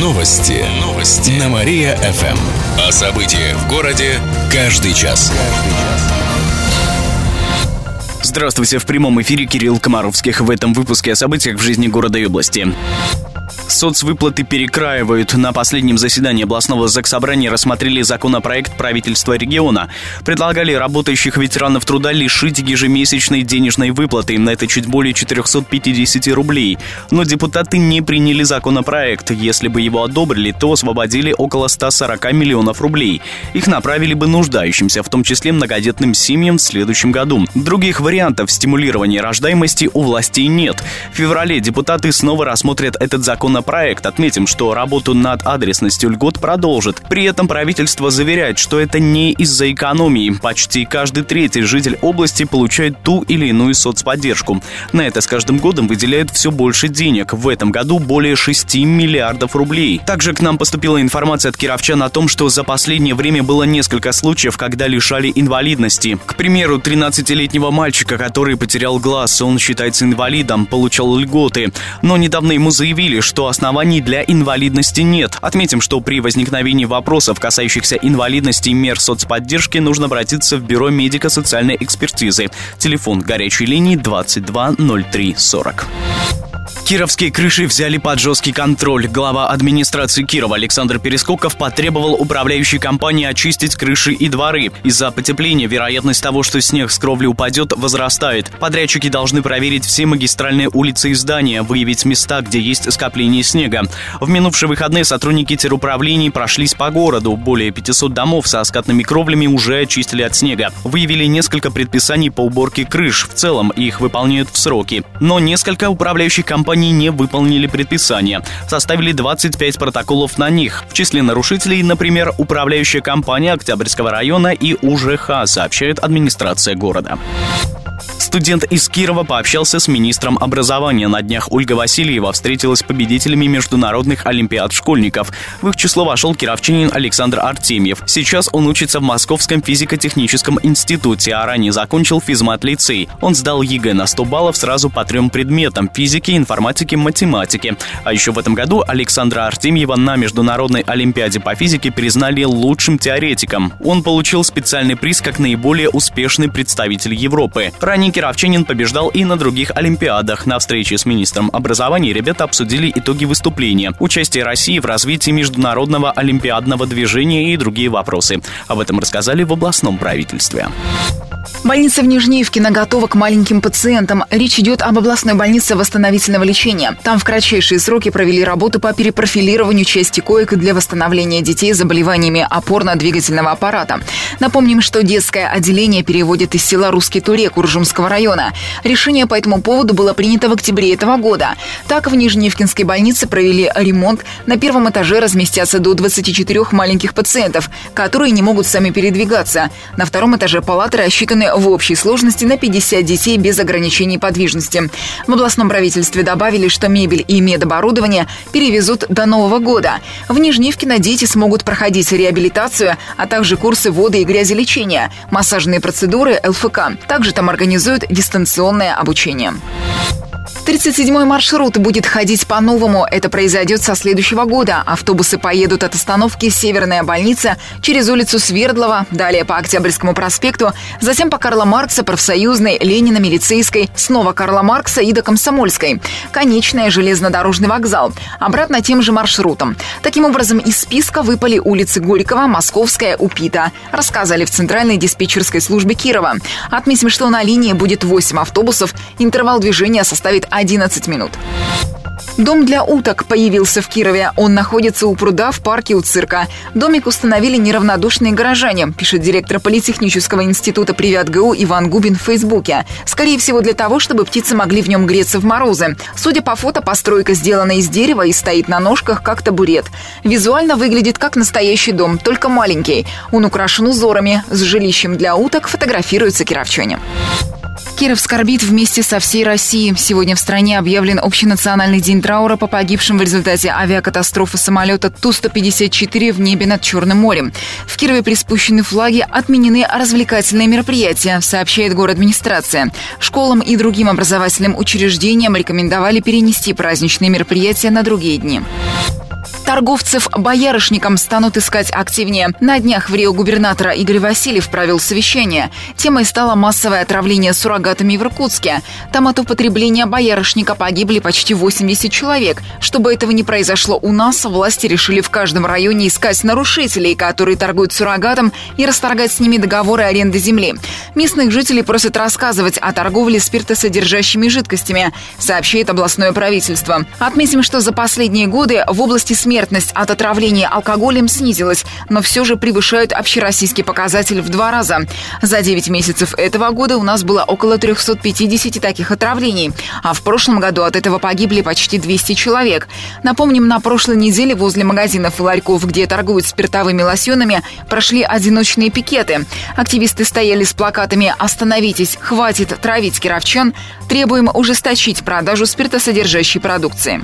Новости. Новости. На Мария-ФМ. О событиях в городе каждый час. Здравствуйте, в прямом эфире Кирилл Комаровских. В этом выпуске о событиях в жизни города и области. Соцвыплаты перекраивают. На последнем заседании областного заксобрания рассмотрели законопроект правительства региона. Предлагали работающих ветеранов труда лишить ежемесячной денежной выплаты. На это чуть более 450 рублей. Но депутаты не приняли законопроект. Если бы его одобрили, то освободили около 140 миллионов рублей. Их направили бы нуждающимся, в том числе многодетным семьям в следующем году. Других вариантов стимулирования рождаемости у властей нет. В феврале депутаты снова рассмотрят этот законопроект. Отметим, что работу над адресностью льгот продолжит. При этом правительство заверяет, что это не из-за экономии. Почти каждый третий житель области получает ту или иную соцподдержку. На это с каждым годом выделяют все больше денег. В этом году более 6 миллиардов рублей. Также к нам поступила информация от кировчан о том, что за последнее время было несколько случаев, когда лишали инвалидности. К примеру, 13-летнего мальчика, который потерял глаз, он считается инвалидом, получал льготы. Но недавно ему заявили, что оснований для инвалидности нет. Отметим, что при возникновении вопросов, касающихся инвалидности и мер соцподдержки, нужно обратиться в Бюро медико-социальной экспертизы. Телефон горячей линии 220340. Кировские крыши взяли под жесткий контроль. Глава администрации Кирова Александр Перескоков потребовал управляющей компании очистить крыши и дворы. Из-за потепления вероятность того, что снег с кровли упадет, возрастает. Подрядчики должны проверить все магистральные улицы и здания, выявить места, где есть скопление снега. В минувшие выходные сотрудники теруправлений прошлись по городу. Более 500 домов со скатными кровлями уже очистили от снега. Выявили несколько предписаний по уборке крыш. В целом их выполняют в сроки. Но несколько управляющих компаний компании не выполнили предписания. Составили 25 протоколов на них. В числе нарушителей, например, управляющая компания Октябрьского района и УЖХ, сообщает администрация города. Студент из Кирова пообщался с министром образования. На днях Ольга Васильева встретилась с победителями международных олимпиад школьников. В их число вошел кировчанин Александр Артемьев. Сейчас он учится в Московском физико-техническом институте, а ранее закончил физмат-лицей. Он сдал ЕГЭ на 100 баллов сразу по трем предметам – физике, информатике, математике. А еще в этом году Александра Артемьева на Международной олимпиаде по физике признали лучшим теоретиком. Он получил специальный приз как наиболее успешный представитель Европы. Ранее Кировчанин побеждал и на других Олимпиадах. На встрече с министром образования ребята обсудили итоги выступления, участие России в развитии международного олимпиадного движения и другие вопросы. Об этом рассказали в областном правительстве. Больница в Нижнеевкино готова к маленьким пациентам. Речь идет об областной больнице восстановительного лечения. Там в кратчайшие сроки провели работу по перепрофилированию части коек для восстановления детей с заболеваниями опорно-двигательного аппарата. Напомним, что детское отделение переводит из села Русский Турек Уржумского района. Решение по этому поводу было принято в октябре этого года. Так, в Нижнеевкинской больнице провели ремонт. На первом этаже разместятся до 24 маленьких пациентов, которые не могут сами передвигаться. На втором этаже палаты рассчитаны в общей сложности на 50 детей без ограничений подвижности. В областном правительстве добавили, что мебель и медоборудование перевезут до Нового года. В Нижневкино дети смогут проходить реабилитацию, а также курсы воды и грязелечения, массажные процедуры, ЛФК. Также там организуют дистанционное обучение. 37-й маршрут будет ходить по-новому. Это произойдет со следующего года. Автобусы поедут от остановки «Северная больница» через улицу Свердлова, далее по Октябрьскому проспекту, затем по Карла Маркса, Профсоюзной, Ленина, Милицейской, снова Карла Маркса и до Комсомольской. Конечная железнодорожный вокзал. Обратно тем же маршрутом. Таким образом, из списка выпали улицы Горького, Московская, Упита. Рассказали в Центральной диспетчерской службе Кирова. Отметим, что на линии будет 8 автобусов. Интервал движения составит 11 минут. Дом для уток появился в Кирове. Он находится у пруда в парке у цирка. Домик установили неравнодушные горожане, пишет директор Политехнического института при ВятГУ Иван Губин в Фейсбуке. Скорее всего, для того, чтобы птицы могли в нем греться в морозы. Судя по фото, постройка сделана из дерева и стоит на ножках, как табурет. Визуально выглядит как настоящий дом, только маленький. Он украшен узорами. С жилищем для уток фотографируются кировчане. Киров скорбит вместе со всей Россией. Сегодня в стране объявлен общенациональный день траура по погибшим в результате авиакатастрофы самолета Ту-154 в небе над Черным морем. В Кирове приспущены флаги, отменены развлекательные мероприятия, сообщает город администрация. Школам и другим образовательным учреждениям рекомендовали перенести праздничные мероприятия на другие дни. Торговцев боярышником станут искать активнее. На днях в Рио губернатора Игорь Васильев провел совещание. Темой стало массовое отравление суррогатами в Иркутске. Там от употребления боярышника погибли почти 80 человек. Чтобы этого не произошло у нас, власти решили в каждом районе искать нарушителей, которые торгуют суррогатом, и расторгать с ними договоры аренды земли. Местных жителей просят рассказывать о торговле спиртосодержащими жидкостями, сообщает областное правительство. Отметим, что за последние годы в области смерти смертность от отравления алкоголем снизилась, но все же превышают общероссийский показатель в два раза. За 9 месяцев этого года у нас было около 350 таких отравлений, а в прошлом году от этого погибли почти 200 человек. Напомним, на прошлой неделе возле магазинов и ларьков, где торгуют спиртовыми лосьонами, прошли одиночные пикеты. Активисты стояли с плакатами «Остановитесь! Хватит травить кировчан! Требуем ужесточить продажу спиртосодержащей продукции».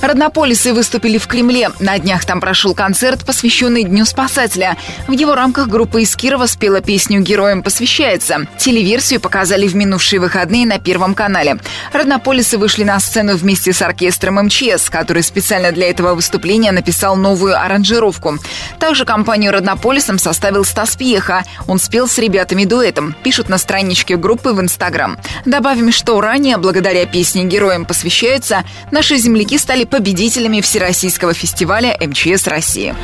Роднополисы выступили в Кремле. На днях там прошел концерт, посвященный Дню спасателя. В его рамках группа из Кирова спела песню «Героям посвящается». Телеверсию показали в минувшие выходные на Первом канале. Роднополисы вышли на сцену вместе с оркестром МЧС, который специально для этого выступления написал новую аранжировку. Также компанию «Роднополисом» составил Стас Пьеха. Он спел с ребятами дуэтом, пишут на страничке группы в Инстаграм. Добавим, что ранее, благодаря песне «Героям посвящается», наши земляки стали победителями Всероссийского фестиваля МЧС России.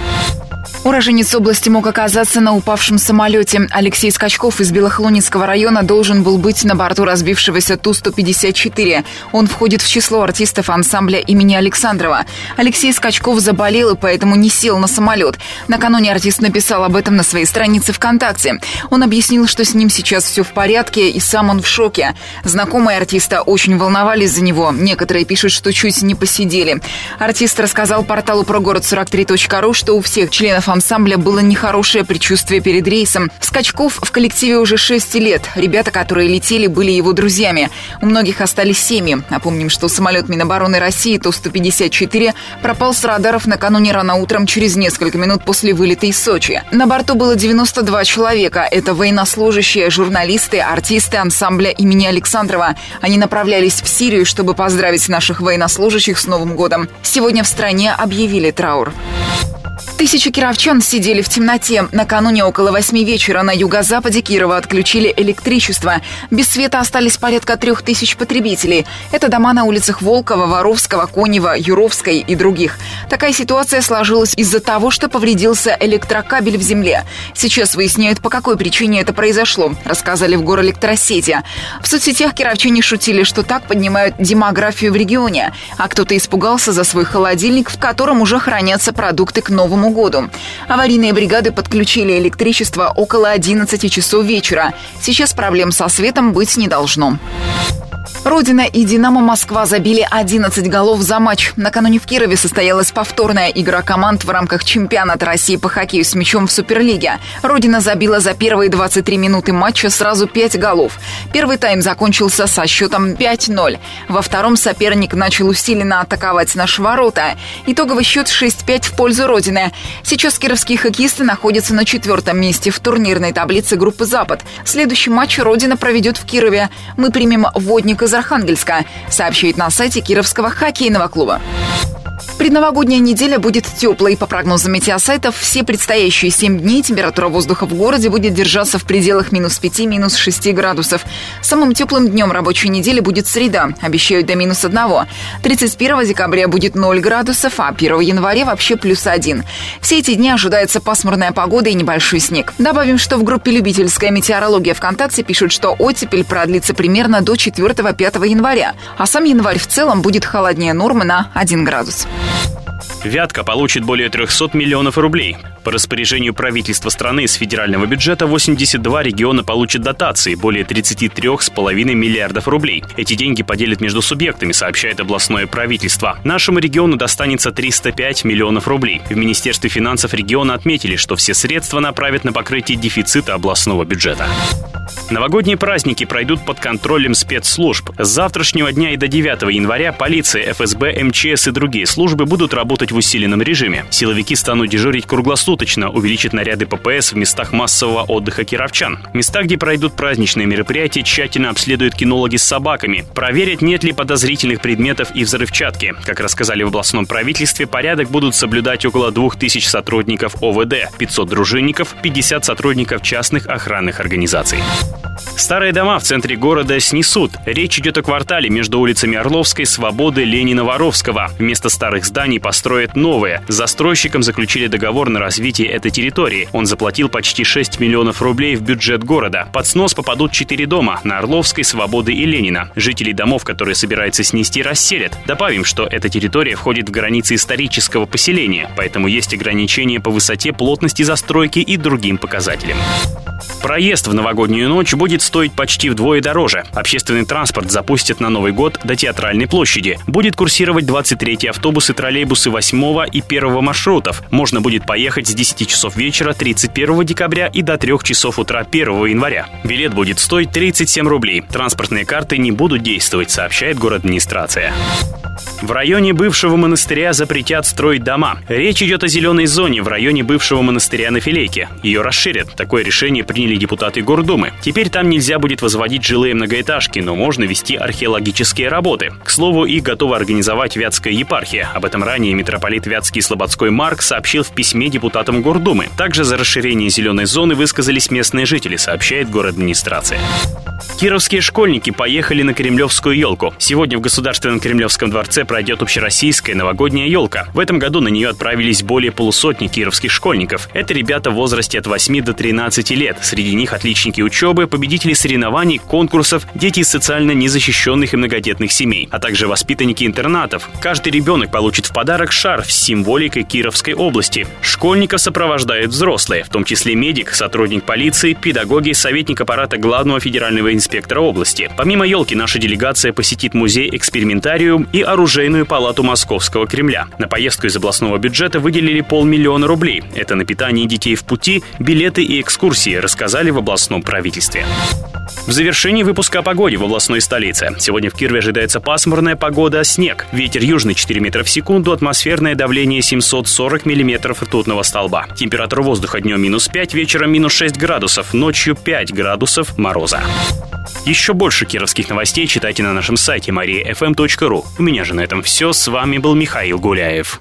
Уроженец области мог оказаться на упавшем самолете. Алексей Скачков из Белохлуницкого района должен был быть на борту разбившегося Ту-154. Он входит в число артистов ансамбля имени Александрова. Алексей Скачков заболел и поэтому не сел на самолет. Накануне артист написал об этом на своей странице ВКонтакте. Он объяснил, что с ним сейчас все в порядке и сам он в шоке. Знакомые артиста очень волновались за него. Некоторые пишут, что чуть не посидели. Артист рассказал порталу про город 43.ru, что у всех членов ансамбля было нехорошее предчувствие перед рейсом. Скачков в коллективе уже 6 лет. Ребята, которые летели, были его друзьями. У многих остались семьи. Напомним, что самолет Минобороны России Ту-154 пропал с радаров накануне рано утром через несколько минут после вылета из Сочи. На борту было 92 человека. Это военнослужащие, журналисты, артисты ансамбля имени Александрова. Они направлялись в Сирию, чтобы поздравить наших военнослужащих с Новым годом. Сегодня в стране объявили траур. Тысячи кировчан сидели в темноте. Накануне около восьми вечера на юго-западе Кирова отключили электричество. Без света остались порядка трех тысяч потребителей. Это дома на улицах Волкова, Воровского, Конева, Юровской и других. Такая ситуация сложилась из-за того, что повредился электрокабель в земле. Сейчас выясняют, по какой причине это произошло, рассказали в горэлектросети. В соцсетях кировчане шутили, что так поднимают демографию в регионе. А кто-то испугался за свой холодильник, в котором уже хранятся продукты к новому Новому году. Аварийные бригады подключили электричество около 11 часов вечера. Сейчас проблем со светом быть не должно. Родина и «Динамо Москва» забили 11 голов за матч. Накануне в Кирове состоялась повторная игра команд в рамках чемпионата России по хоккею с мячом в Суперлиге. Родина забила за первые 23 минуты матча сразу 5 голов. Первый тайм закончился со счетом 5-0. Во втором соперник начал усиленно атаковать наши ворота. Итоговый счет 6-5 в пользу Родины. Сейчас кировские хоккеисты находятся на четвертом месте в турнирной таблице группы «Запад». Следующий матч Родина проведет в Кирове. Мы примем водник из Архангельска, сообщает на сайте Кировского хоккейного клуба. Предновогодняя неделя будет теплой. По прогнозам метеосайтов, все предстоящие 7 дней температура воздуха в городе будет держаться в пределах минус 5, минус 6 градусов. Самым теплым днем рабочей недели будет среда, обещают до минус 1. 31 декабря будет 0 градусов, а 1 января вообще плюс 1. Все эти дни ожидается пасмурная погода и небольшой снег. Добавим, что в группе «Любительская метеорология ВКонтакте» пишут, что оттепель продлится примерно до 4-5 января, а сам январь в целом будет холоднее нормы на 1 градус. you Вятка получит более 300 миллионов рублей. По распоряжению правительства страны из федерального бюджета 82 региона получат дотации более 33,5 миллиардов рублей. Эти деньги поделят между субъектами, сообщает областное правительство. Нашему региону достанется 305 миллионов рублей. В Министерстве финансов региона отметили, что все средства направят на покрытие дефицита областного бюджета. Новогодние праздники пройдут под контролем спецслужб. С завтрашнего дня и до 9 января полиция, ФСБ, МЧС и другие службы будут работать в усиленном режиме. Силовики станут дежурить круглосуточно, увеличат наряды ППС в местах массового отдыха кировчан. Места, где пройдут праздничные мероприятия, тщательно обследуют кинологи с собаками. Проверят, нет ли подозрительных предметов и взрывчатки. Как рассказали в областном правительстве, порядок будут соблюдать около 2000 сотрудников ОВД, 500 дружинников, 50 сотрудников частных охранных организаций. Старые дома в центре города снесут. Речь идет о квартале между улицами Орловской, Свободы, Ленина, Воровского. Вместо старых зданий построят новые. С застройщиком заключили договор на развитие этой территории. Он заплатил почти 6 миллионов рублей в бюджет города. Под снос попадут 4 дома на Орловской, Свободы и Ленина. Жителей домов, которые собираются снести, расселят. Добавим, что эта территория входит в границы исторического поселения, поэтому есть ограничения по высоте, плотности застройки и другим показателям. Проезд в новогоднюю ночь будет стоить почти вдвое дороже. Общественный транспорт запустят на Новый год до Театральной площади. Будет курсировать 23 автобусы, троллейбусы 8 и 1 маршрутов. Можно будет поехать с 10 часов вечера 31 декабря и до 3 часов утра 1 января. Билет будет стоить 37 рублей. Транспортные карты не будут действовать, сообщает город администрация. В районе бывшего монастыря запретят строить дома. Речь идет о зеленой зоне в районе бывшего монастыря на Филейке. Ее расширят. Такое решение приняли депутаты Гордумы. Теперь там нельзя будет возводить жилые многоэтажки, но можно вести археологические работы. К слову, их готова организовать Вятская епархия. Об этом ранее митрополит Вятский Слободской Марк сообщил в письме депутатам Гордумы. Также за расширение зеленой зоны высказались местные жители, сообщает город администрация. Кировские школьники поехали на Кремлевскую елку. Сегодня в Государственном Кремлевском дворце пройдет общероссийская новогодняя елка. В этом году на нее отправились более полусотни кировских школьников. Это ребята в возрасте от 8 до 13 лет. Среди них отличники учебы, победители соревнований, конкурсов, дети из социально незащищенных и многодетных семей, а также воспитанники интернатов. Каждый ребенок получит в подарок шарф с символикой Кировской области. Школьников сопровождают взрослые, в том числе медик, сотрудник полиции, педагоги, советник аппарата главного федерального инспектора области. Помимо елки, наша делегация посетит музей «Экспериментариум» и оружейную палату Московского Кремля. На поездку из областного бюджета выделили полмиллиона рублей. Это на питание детей в пути, билеты и экскурсии, рассказали в областном правительстве. В завершении выпуска о погоде в областной столице. Сегодня в Кирове ожидается пасмурная погода, снег. Ветер южный 4 метра в секунду, атмосферное давление 740 миллиметров ртутного столба. Температура воздуха днем минус 5, вечером минус 6 градусов, ночью 5 градусов мороза. Еще больше кировских новостей читайте на нашем сайте mariafm.ru. У меня же на этом все. С вами был Михаил Гуляев.